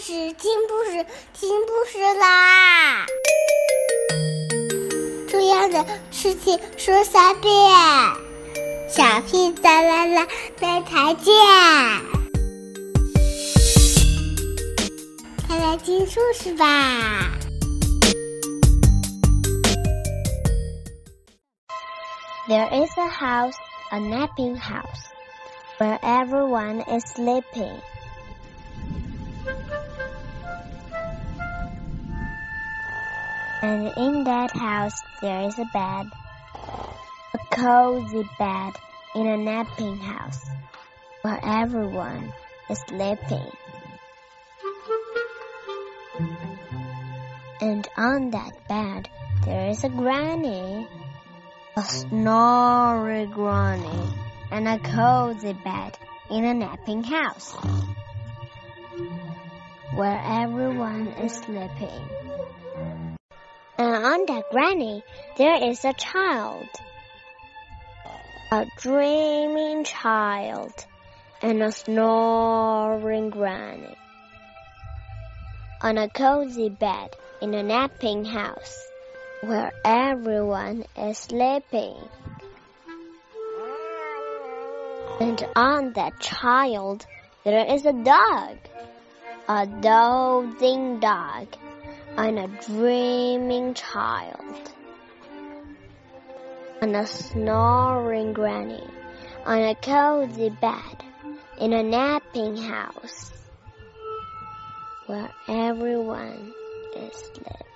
事，听故事，听故事啦！重要的事情说三遍，小屁哒啦啦，明天见！快来听故事吧！There is a house, a napping house, where everyone is sleeping. And in that house there is a bed, a cozy bed in a napping house where everyone is sleeping. And on that bed there is a granny, a snoring granny, and a cozy bed in a napping house where everyone is sleeping. And on that granny there is a child, a dreaming child, and a snoring granny. On a cozy bed in a napping house where everyone is sleeping. And on that child there is a dog, a dozing dog and a dreaming child, and a snoring granny, on a cozy bed, in a napping house, where everyone is sleeping.